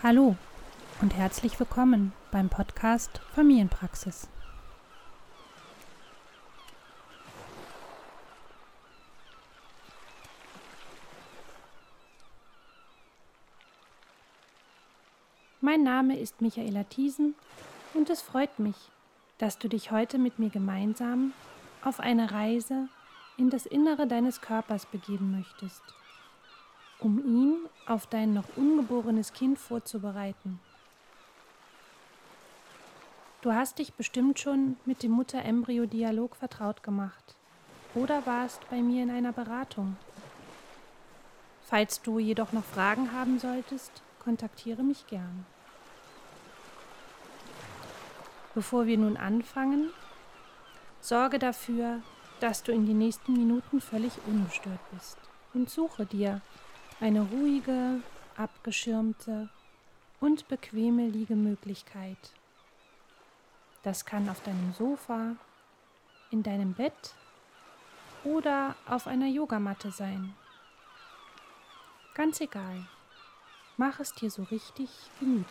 Hallo und herzlich willkommen beim Podcast Familienpraxis. Mein Name ist Michaela Thiesen und es freut mich, dass du dich heute mit mir gemeinsam auf eine Reise in das Innere deines Körpers begeben möchtest, um ihn auf dein noch ungeborenes Kind vorzubereiten. Du hast dich bestimmt schon mit dem Mutter-Embryo-Dialog vertraut gemacht oder warst bei mir in einer Beratung. Falls du jedoch noch Fragen haben solltest, kontaktiere mich gern. Bevor wir nun anfangen, sorge dafür, dass du in den nächsten Minuten völlig ungestört bist und suche dir eine ruhige, abgeschirmte und bequeme Liegemöglichkeit. Das kann auf deinem Sofa, in deinem Bett oder auf einer Yogamatte sein. Ganz egal. Mach es dir so richtig gemütlich.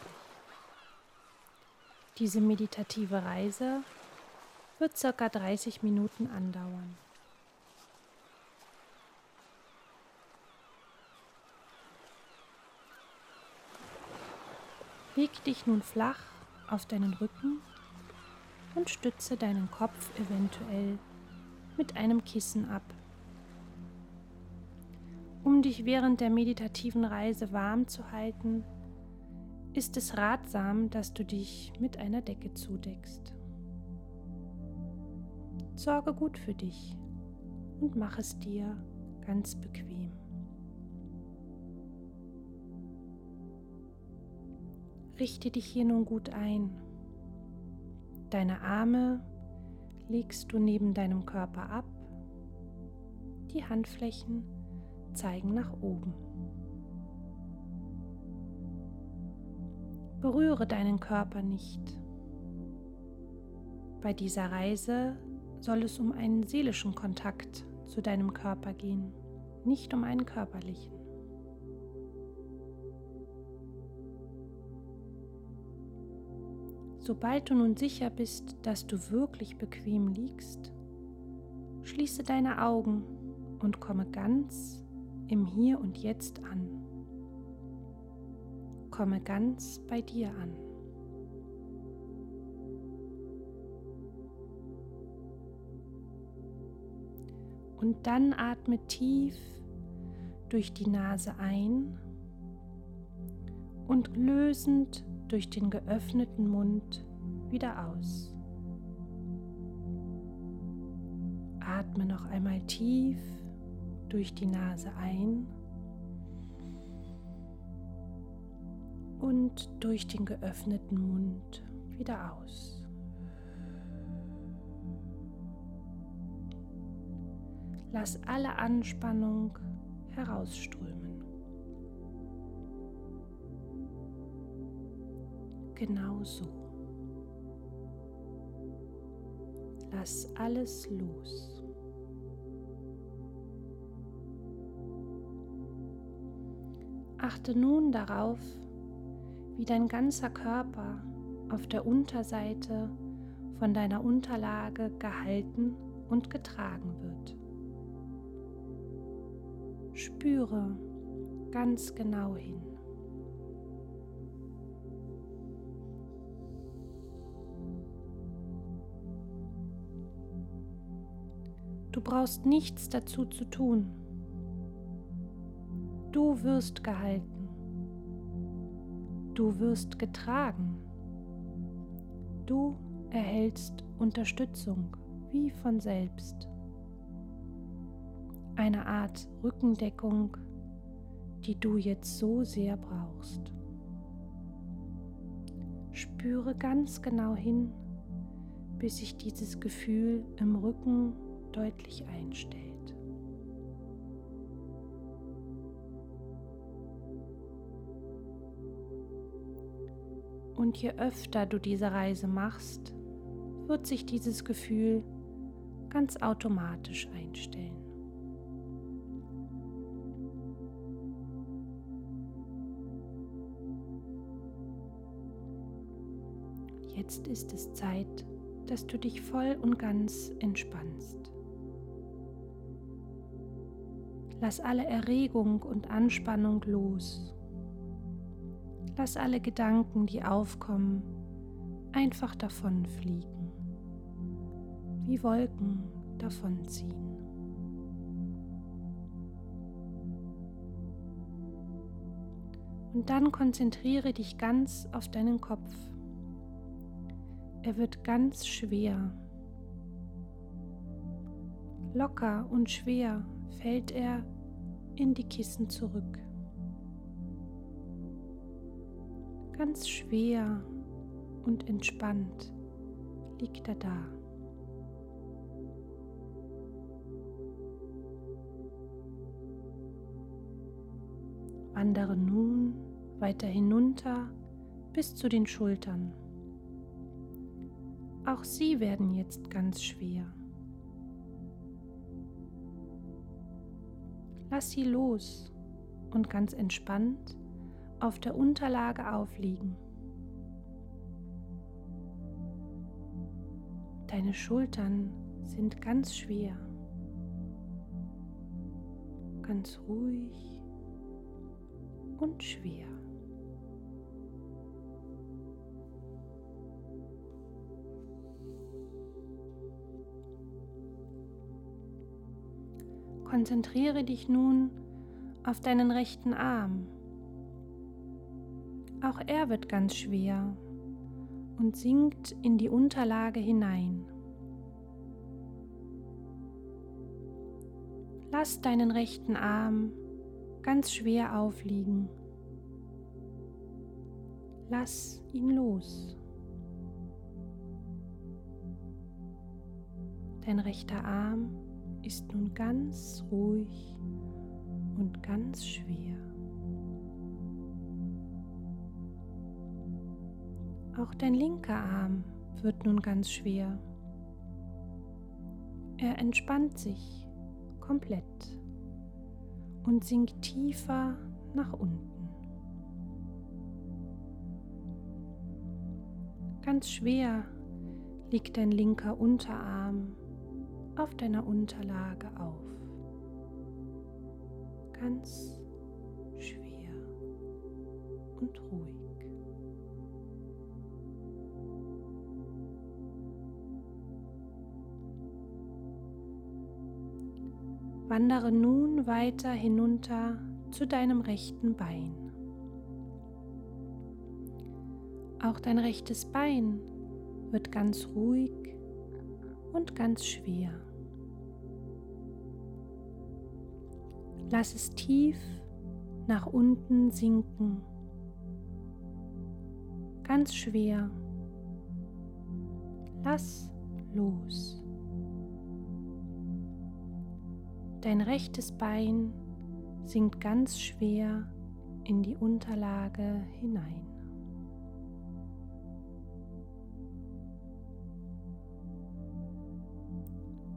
Diese meditative Reise wird circa 30 Minuten andauern. Leg dich nun flach auf deinen Rücken und stütze deinen Kopf eventuell mit einem Kissen ab. Um dich während der meditativen Reise warm zu halten, ist es ratsam, dass du dich mit einer Decke zudeckst. Sorge gut für dich und mach es dir ganz bequem. Richte dich hier nun gut ein. Deine Arme legst du neben deinem Körper ab. Die Handflächen zeigen nach oben. Berühre deinen Körper nicht. Bei dieser Reise soll es um einen seelischen Kontakt zu deinem Körper gehen, nicht um einen körperlichen. Sobald du nun sicher bist, dass du wirklich bequem liegst, schließe deine Augen und komme ganz im Hier und Jetzt an. Komme ganz bei dir an. Und dann atme tief durch die Nase ein und lösend durch den geöffneten Mund wieder aus. Atme noch einmal tief durch die Nase ein und durch den geöffneten Mund wieder aus. Lass alle Anspannung herausströmen. Genau so. Lass alles los. Achte nun darauf, wie dein ganzer Körper auf der Unterseite von deiner Unterlage gehalten und getragen wird. Spüre ganz genau hin. Du brauchst nichts dazu zu tun. Du wirst gehalten. Du wirst getragen. Du erhältst Unterstützung wie von selbst. Eine Art Rückendeckung, die du jetzt so sehr brauchst. Spüre ganz genau hin, bis sich dieses Gefühl im Rücken deutlich einstellt. Und je öfter du diese Reise machst, wird sich dieses Gefühl ganz automatisch einstellen. Jetzt ist es Zeit, dass du dich voll und ganz entspannst. Lass alle Erregung und Anspannung los. Lass alle Gedanken, die aufkommen, einfach davonfliegen, wie Wolken davonziehen. Und dann konzentriere dich ganz auf deinen Kopf. Er wird ganz schwer. Locker und schwer fällt er in die Kissen zurück. Ganz schwer und entspannt liegt er da. Wandere nun weiter hinunter bis zu den Schultern. Auch sie werden jetzt ganz schwer. Lass sie los und ganz entspannt auf der Unterlage aufliegen. Deine Schultern sind ganz schwer, ganz ruhig und schwer. Konzentriere dich nun auf deinen rechten Arm. Auch er wird ganz schwer und sinkt in die Unterlage hinein. Lass deinen rechten Arm ganz schwer aufliegen. Lass ihn los. Dein rechter Arm ist nun ganz ruhig und ganz schwer. Auch dein linker Arm wird nun ganz schwer. Er entspannt sich komplett und sinkt tiefer nach unten. Ganz schwer liegt dein linker Unterarm auf deiner Unterlage auf. Ganz schwer und ruhig. Wandere nun weiter hinunter zu deinem rechten Bein. Auch dein rechtes Bein wird ganz ruhig und ganz schwer. Lass es tief nach unten sinken. Ganz schwer. Lass los. Dein rechtes Bein sinkt ganz schwer in die Unterlage hinein.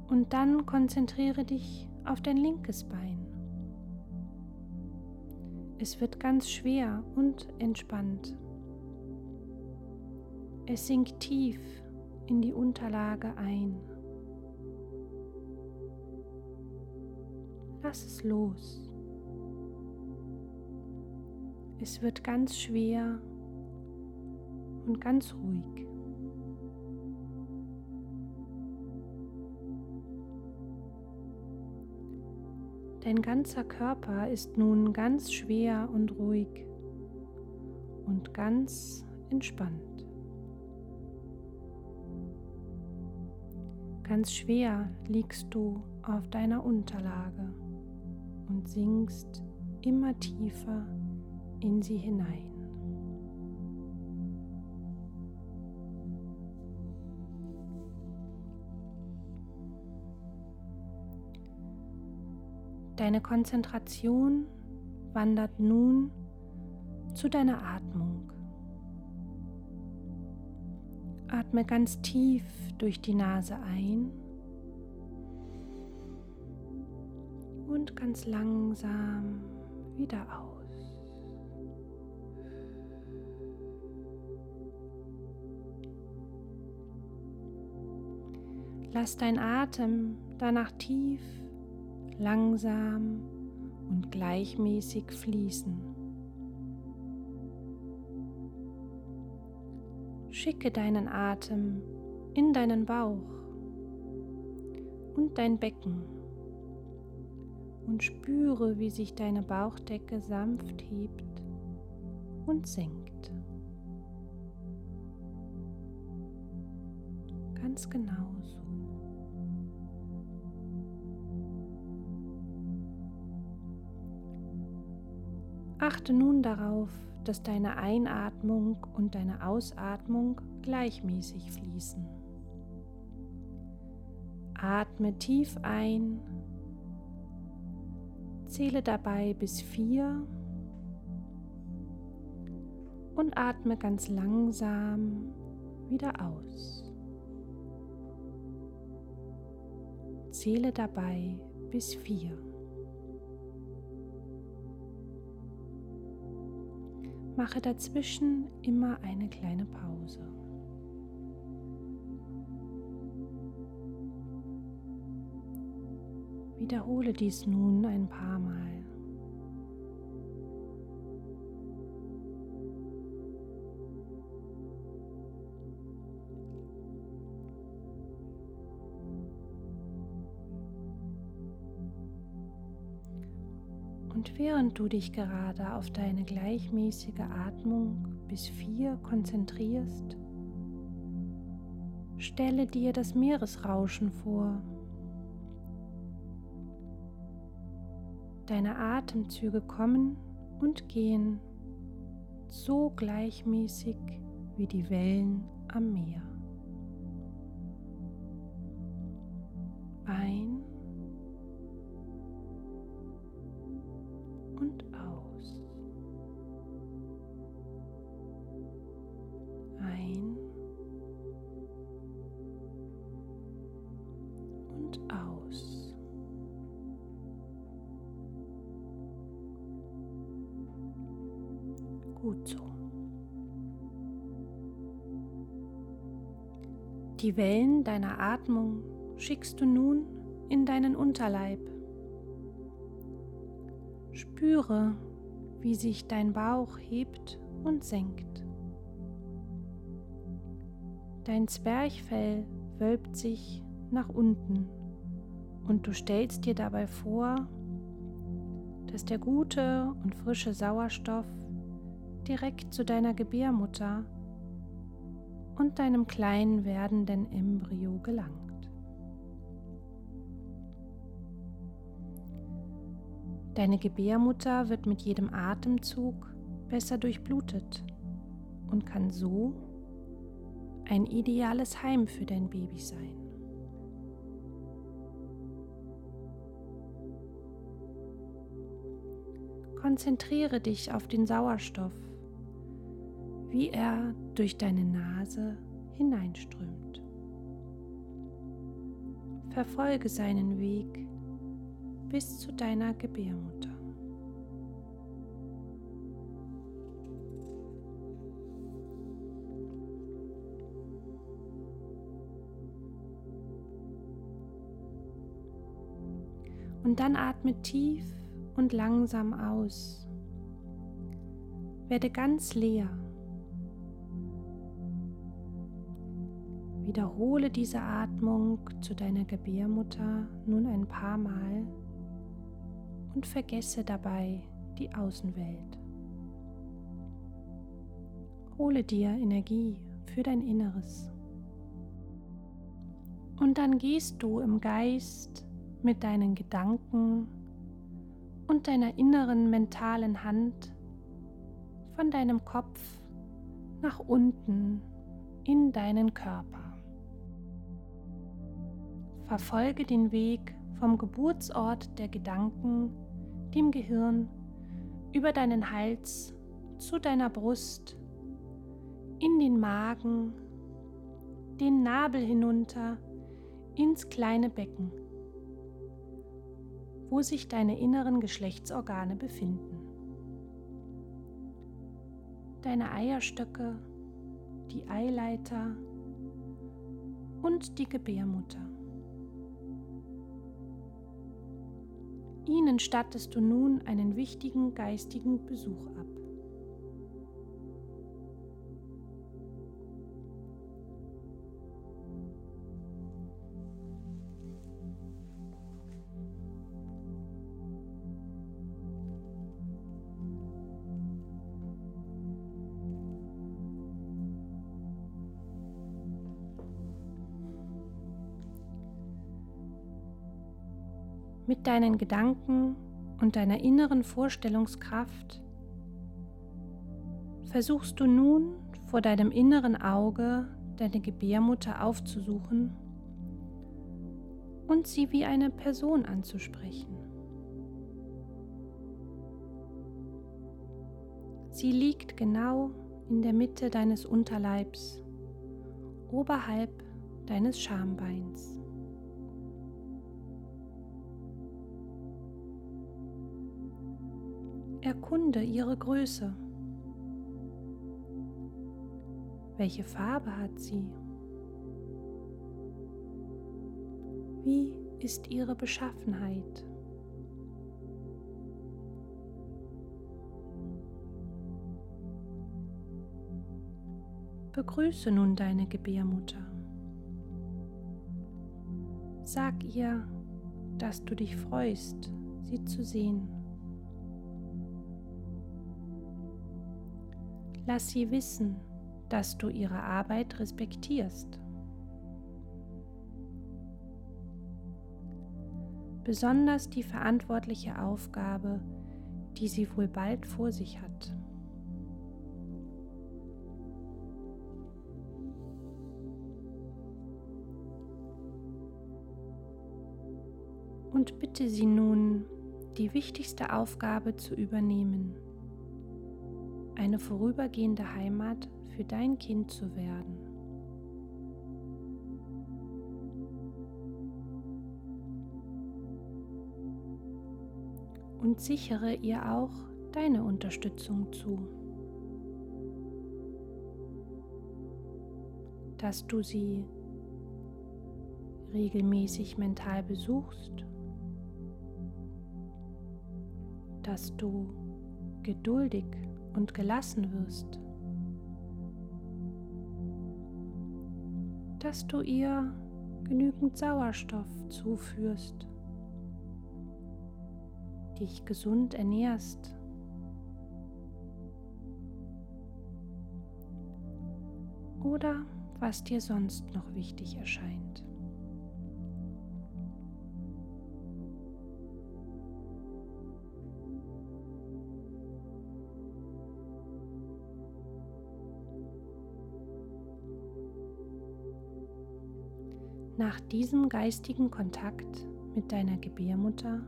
Und dann konzentriere dich auf dein linkes Bein. Es wird ganz schwer und entspannt. Es sinkt tief in die Unterlage ein. Lass es los. Es wird ganz schwer und ganz ruhig. Dein ganzer Körper ist nun ganz schwer und ruhig und ganz entspannt. Ganz schwer liegst du auf deiner Unterlage und sinkst immer tiefer in sie hinein. Deine Konzentration wandert nun zu deiner Atmung. Atme ganz tief durch die Nase ein und ganz langsam wieder aus. Lass dein Atem danach tief, langsam und gleichmäßig fließen. Schicke deinen Atem in deinen Bauch und dein Becken und spüre, wie sich deine Bauchdecke sanft hebt und senkt. Ganz genau Achte nun darauf, dass deine Einatmung und deine Ausatmung gleichmäßig fließen. Atme tief ein, zähle dabei bis vier und atme ganz langsam wieder aus. Zähle dabei bis vier. Mache dazwischen immer eine kleine Pause. Wiederhole dies nun ein paar Mal. Während du dich gerade auf deine gleichmäßige Atmung bis vier konzentrierst, stelle dir das Meeresrauschen vor. Deine Atemzüge kommen und gehen so gleichmäßig wie die Wellen am Meer. Ein Die Wellen deiner Atmung schickst du nun in deinen Unterleib. Spüre, wie sich dein Bauch hebt und senkt. Dein Zwerchfell wölbt sich nach unten und du stellst dir dabei vor, dass der gute und frische Sauerstoff direkt zu deiner Gebärmutter und deinem kleinen werdenden Embryo gelangt. Deine Gebärmutter wird mit jedem Atemzug besser durchblutet und kann so ein ideales Heim für dein Baby sein. Konzentriere dich auf den Sauerstoff, wie er durch deine Nase hineinströmt. Verfolge seinen Weg bis zu deiner Gebärmutter. Und dann atme tief und langsam aus. Werde ganz leer. Wiederhole diese Atmung zu deiner Gebärmutter nun ein paar Mal und vergesse dabei die Außenwelt. Hole dir Energie für dein Inneres. Und dann gehst du im Geist mit deinen Gedanken und deiner inneren mentalen Hand von deinem Kopf nach unten in deinen Körper. Verfolge den Weg vom Geburtsort der Gedanken, dem Gehirn, über deinen Hals zu deiner Brust, in den Magen, den Nabel hinunter, ins kleine Becken, wo sich deine inneren Geschlechtsorgane befinden. Deine Eierstöcke, die Eileiter und die Gebärmutter. Ihnen stattest du nun einen wichtigen geistigen Besuch ab. Mit deinen Gedanken und deiner inneren Vorstellungskraft versuchst du nun vor deinem inneren Auge deine Gebärmutter aufzusuchen und sie wie eine Person anzusprechen. Sie liegt genau in der Mitte deines Unterleibs, oberhalb deines Schambeins. Erkunde ihre Größe. Welche Farbe hat sie? Wie ist ihre Beschaffenheit? Begrüße nun deine Gebärmutter. Sag ihr, dass du dich freust, sie zu sehen. Lass sie wissen, dass du ihre Arbeit respektierst. Besonders die verantwortliche Aufgabe, die sie wohl bald vor sich hat. Und bitte sie nun, die wichtigste Aufgabe zu übernehmen eine vorübergehende Heimat für dein Kind zu werden. Und sichere ihr auch deine Unterstützung zu, dass du sie regelmäßig mental besuchst, dass du geduldig und gelassen wirst, dass du ihr genügend Sauerstoff zuführst, dich gesund ernährst. Oder was dir sonst noch wichtig erscheint. Diesem geistigen Kontakt mit deiner Gebärmutter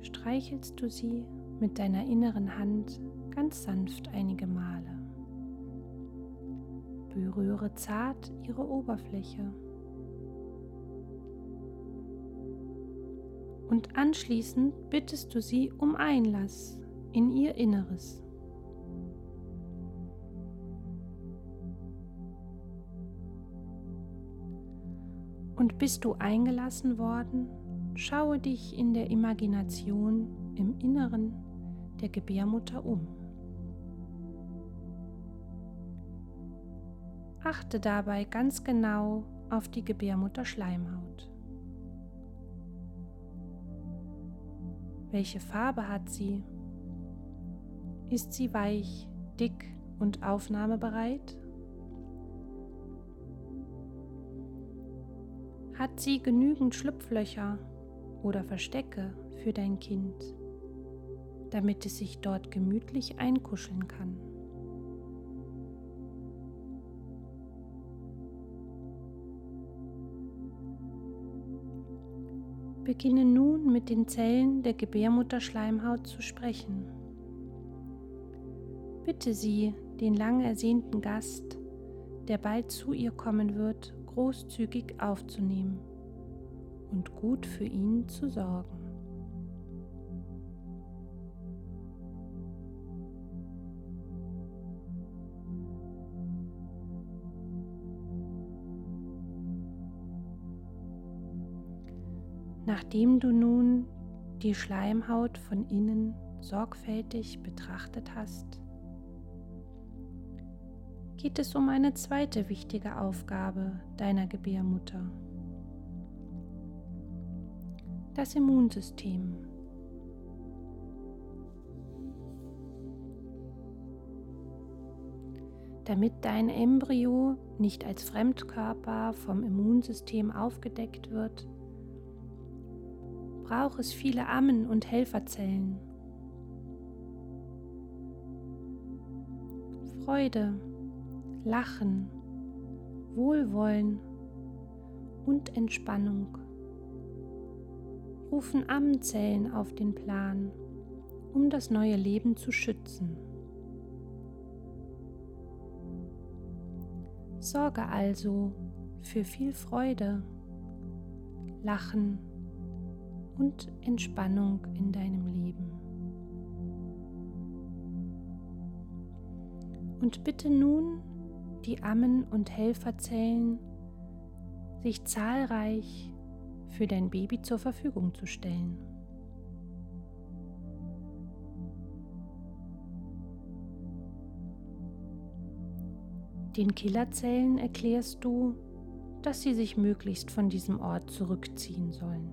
streichelst du sie mit deiner inneren Hand ganz sanft einige Male. Berühre zart ihre Oberfläche. Und anschließend bittest du sie um Einlass in ihr Inneres. Und bist du eingelassen worden, schaue dich in der Imagination im Inneren der Gebärmutter um. Achte dabei ganz genau auf die Gebärmutterschleimhaut. Welche Farbe hat sie? Ist sie weich, dick und aufnahmebereit? Hat sie genügend Schlupflöcher oder Verstecke für dein Kind, damit es sich dort gemütlich einkuscheln kann? Beginne nun mit den Zellen der Gebärmutterschleimhaut zu sprechen. Bitte sie, den lang ersehnten Gast, der bald zu ihr kommen wird, großzügig aufzunehmen und gut für ihn zu sorgen. Nachdem du nun die Schleimhaut von innen sorgfältig betrachtet hast, geht es um eine zweite wichtige Aufgabe deiner Gebärmutter. Das Immunsystem. Damit dein Embryo nicht als Fremdkörper vom Immunsystem aufgedeckt wird, braucht es viele Ammen und Helferzellen. Freude, Lachen, Wohlwollen und Entspannung rufen Ammenzellen auf den Plan, um das neue Leben zu schützen. Sorge also für viel Freude, Lachen und Entspannung in deinem Leben. Und bitte nun die Ammen- und Helferzellen, sich zahlreich für dein Baby zur Verfügung zu stellen. Den Killerzellen erklärst du, dass sie sich möglichst von diesem Ort zurückziehen sollen.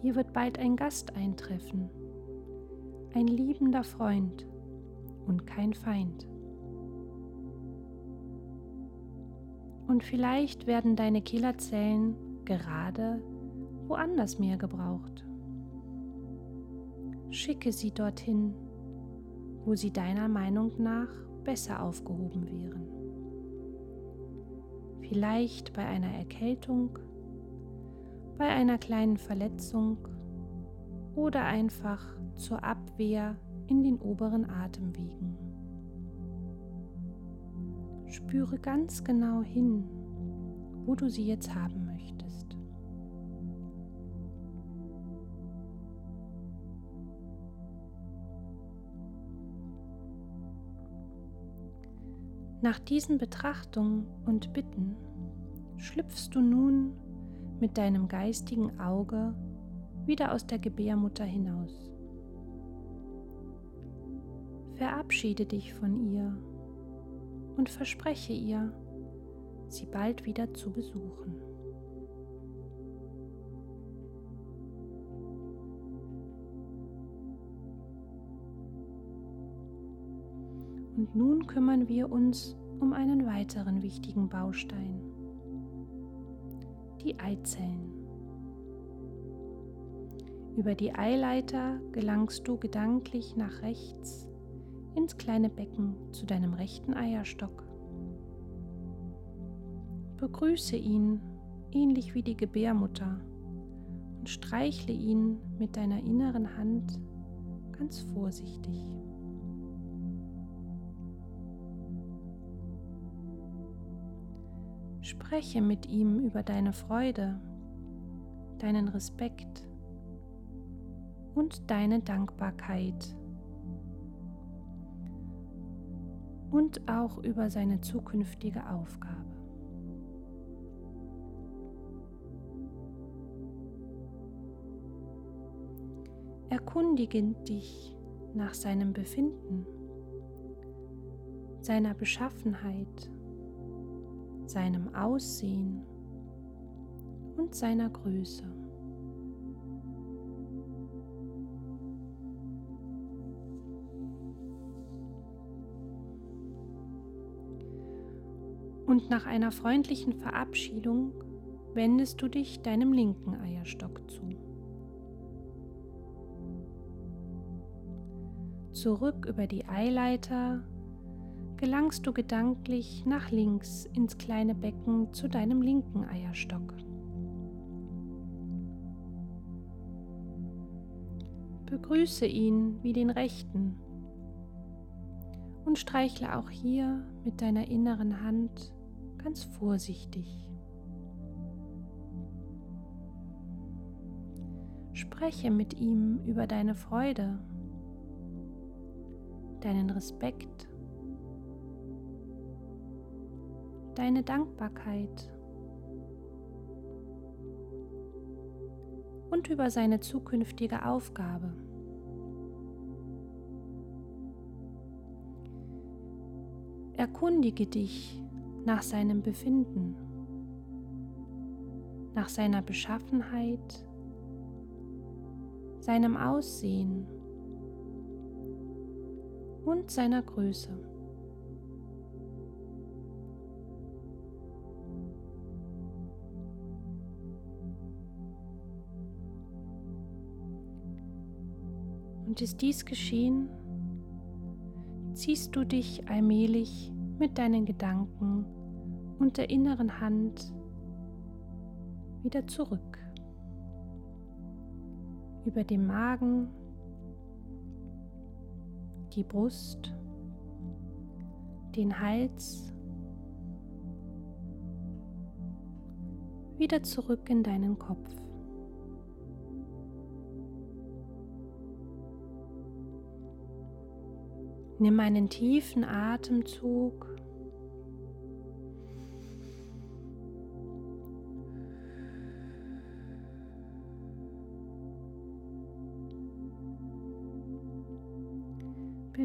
Hier wird bald ein Gast eintreffen, ein liebender Freund und kein Feind. Und vielleicht werden deine Killerzellen gerade woanders mehr gebraucht. Schicke sie dorthin, wo sie deiner Meinung nach besser aufgehoben wären. Vielleicht bei einer Erkältung, bei einer kleinen Verletzung oder einfach zur Abwehr in den oberen Atemwegen. Spüre ganz genau hin, wo du sie jetzt haben möchtest. Nach diesen Betrachtungen und Bitten schlüpfst du nun mit deinem geistigen Auge wieder aus der Gebärmutter hinaus. Verabschiede dich von ihr und verspreche ihr, sie bald wieder zu besuchen. Und nun kümmern wir uns um einen weiteren wichtigen Baustein, die Eizellen. Über die Eileiter gelangst du gedanklich nach rechts ins kleine Becken zu deinem rechten Eierstock. Begrüße ihn ähnlich wie die Gebärmutter und streichle ihn mit deiner inneren Hand ganz vorsichtig. Spreche mit ihm über deine Freude, deinen Respekt und deine Dankbarkeit und auch über seine zukünftige Aufgabe. Erkundige dich nach seinem Befinden, seiner Beschaffenheit, seinem Aussehen und seiner Größe. Und nach einer freundlichen Verabschiedung wendest du dich deinem linken Eierstock zu. Zurück über die Eileiter gelangst du gedanklich nach links ins kleine Becken zu deinem linken Eierstock. Begrüße ihn wie den rechten und streichle auch hier mit deiner inneren Hand ganz vorsichtig. Spreche mit ihm über deine Freude, deinen Respekt, deine Dankbarkeit und über seine zukünftige Aufgabe. Erkundige dich nach seinem Befinden, nach seiner Beschaffenheit, seinem Aussehen und seiner Größe. Und ist dies geschehen, ziehst du dich allmählich mit deinen Gedanken und der inneren Hand wieder zurück. Über dem Magen, die Brust, den Hals, wieder zurück in deinen Kopf. Nimm einen tiefen Atemzug.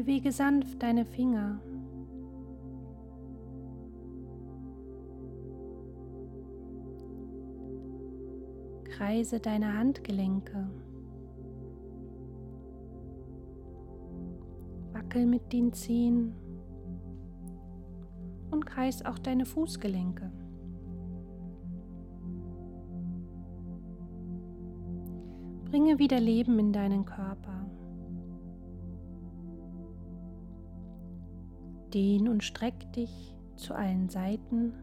Bewege sanft deine Finger. Kreise deine Handgelenke. Wackel mit den Zehen und kreis auch deine Fußgelenke. Bringe wieder Leben in deinen Körper. Dehn und streck dich zu allen Seiten.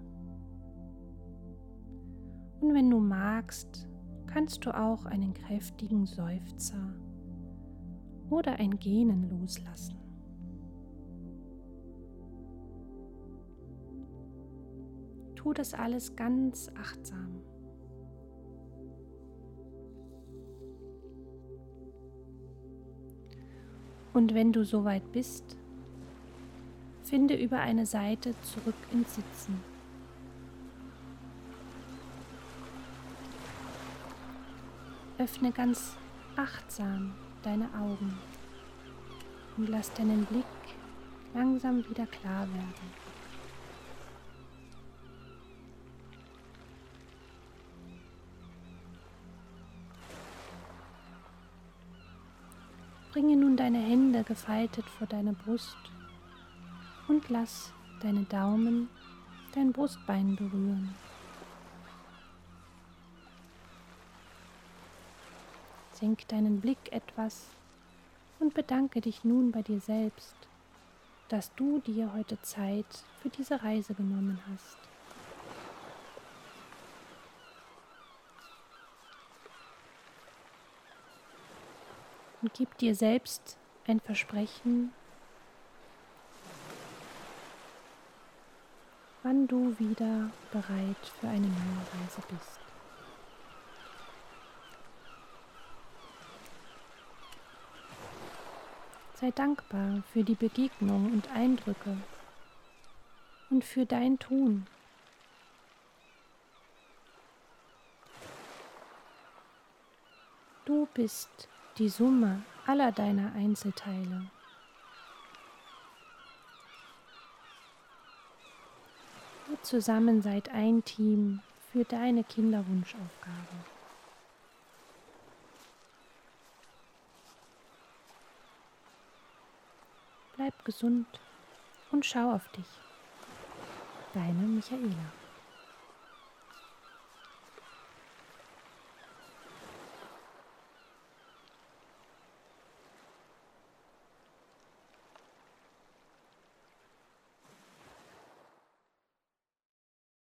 Und wenn du magst, kannst du auch einen kräftigen Seufzer oder ein Gähnen loslassen. Tu das alles ganz achtsam. Und wenn du soweit bist, finde über eine Seite zurück ins Sitzen. Öffne ganz achtsam deine Augen und lass deinen Blick langsam wieder klar werden. Bringe nun deine Hände gefaltet vor deine Brust und lass deine Daumen dein Brustbein berühren. Senk deinen Blick etwas und bedanke dich nun bei dir selbst, dass du dir heute Zeit für diese Reise genommen hast. und gib dir selbst ein Versprechen, wann du wieder bereit für eine neue Reise bist. Sei dankbar für die Begegnung und Eindrücke und für dein Tun. Du bist die Summe aller deiner Einzelteile. Zusammen seid ein Team für deine Kinderwunschaufgabe. Bleib gesund und schau auf dich. Deine Michaela.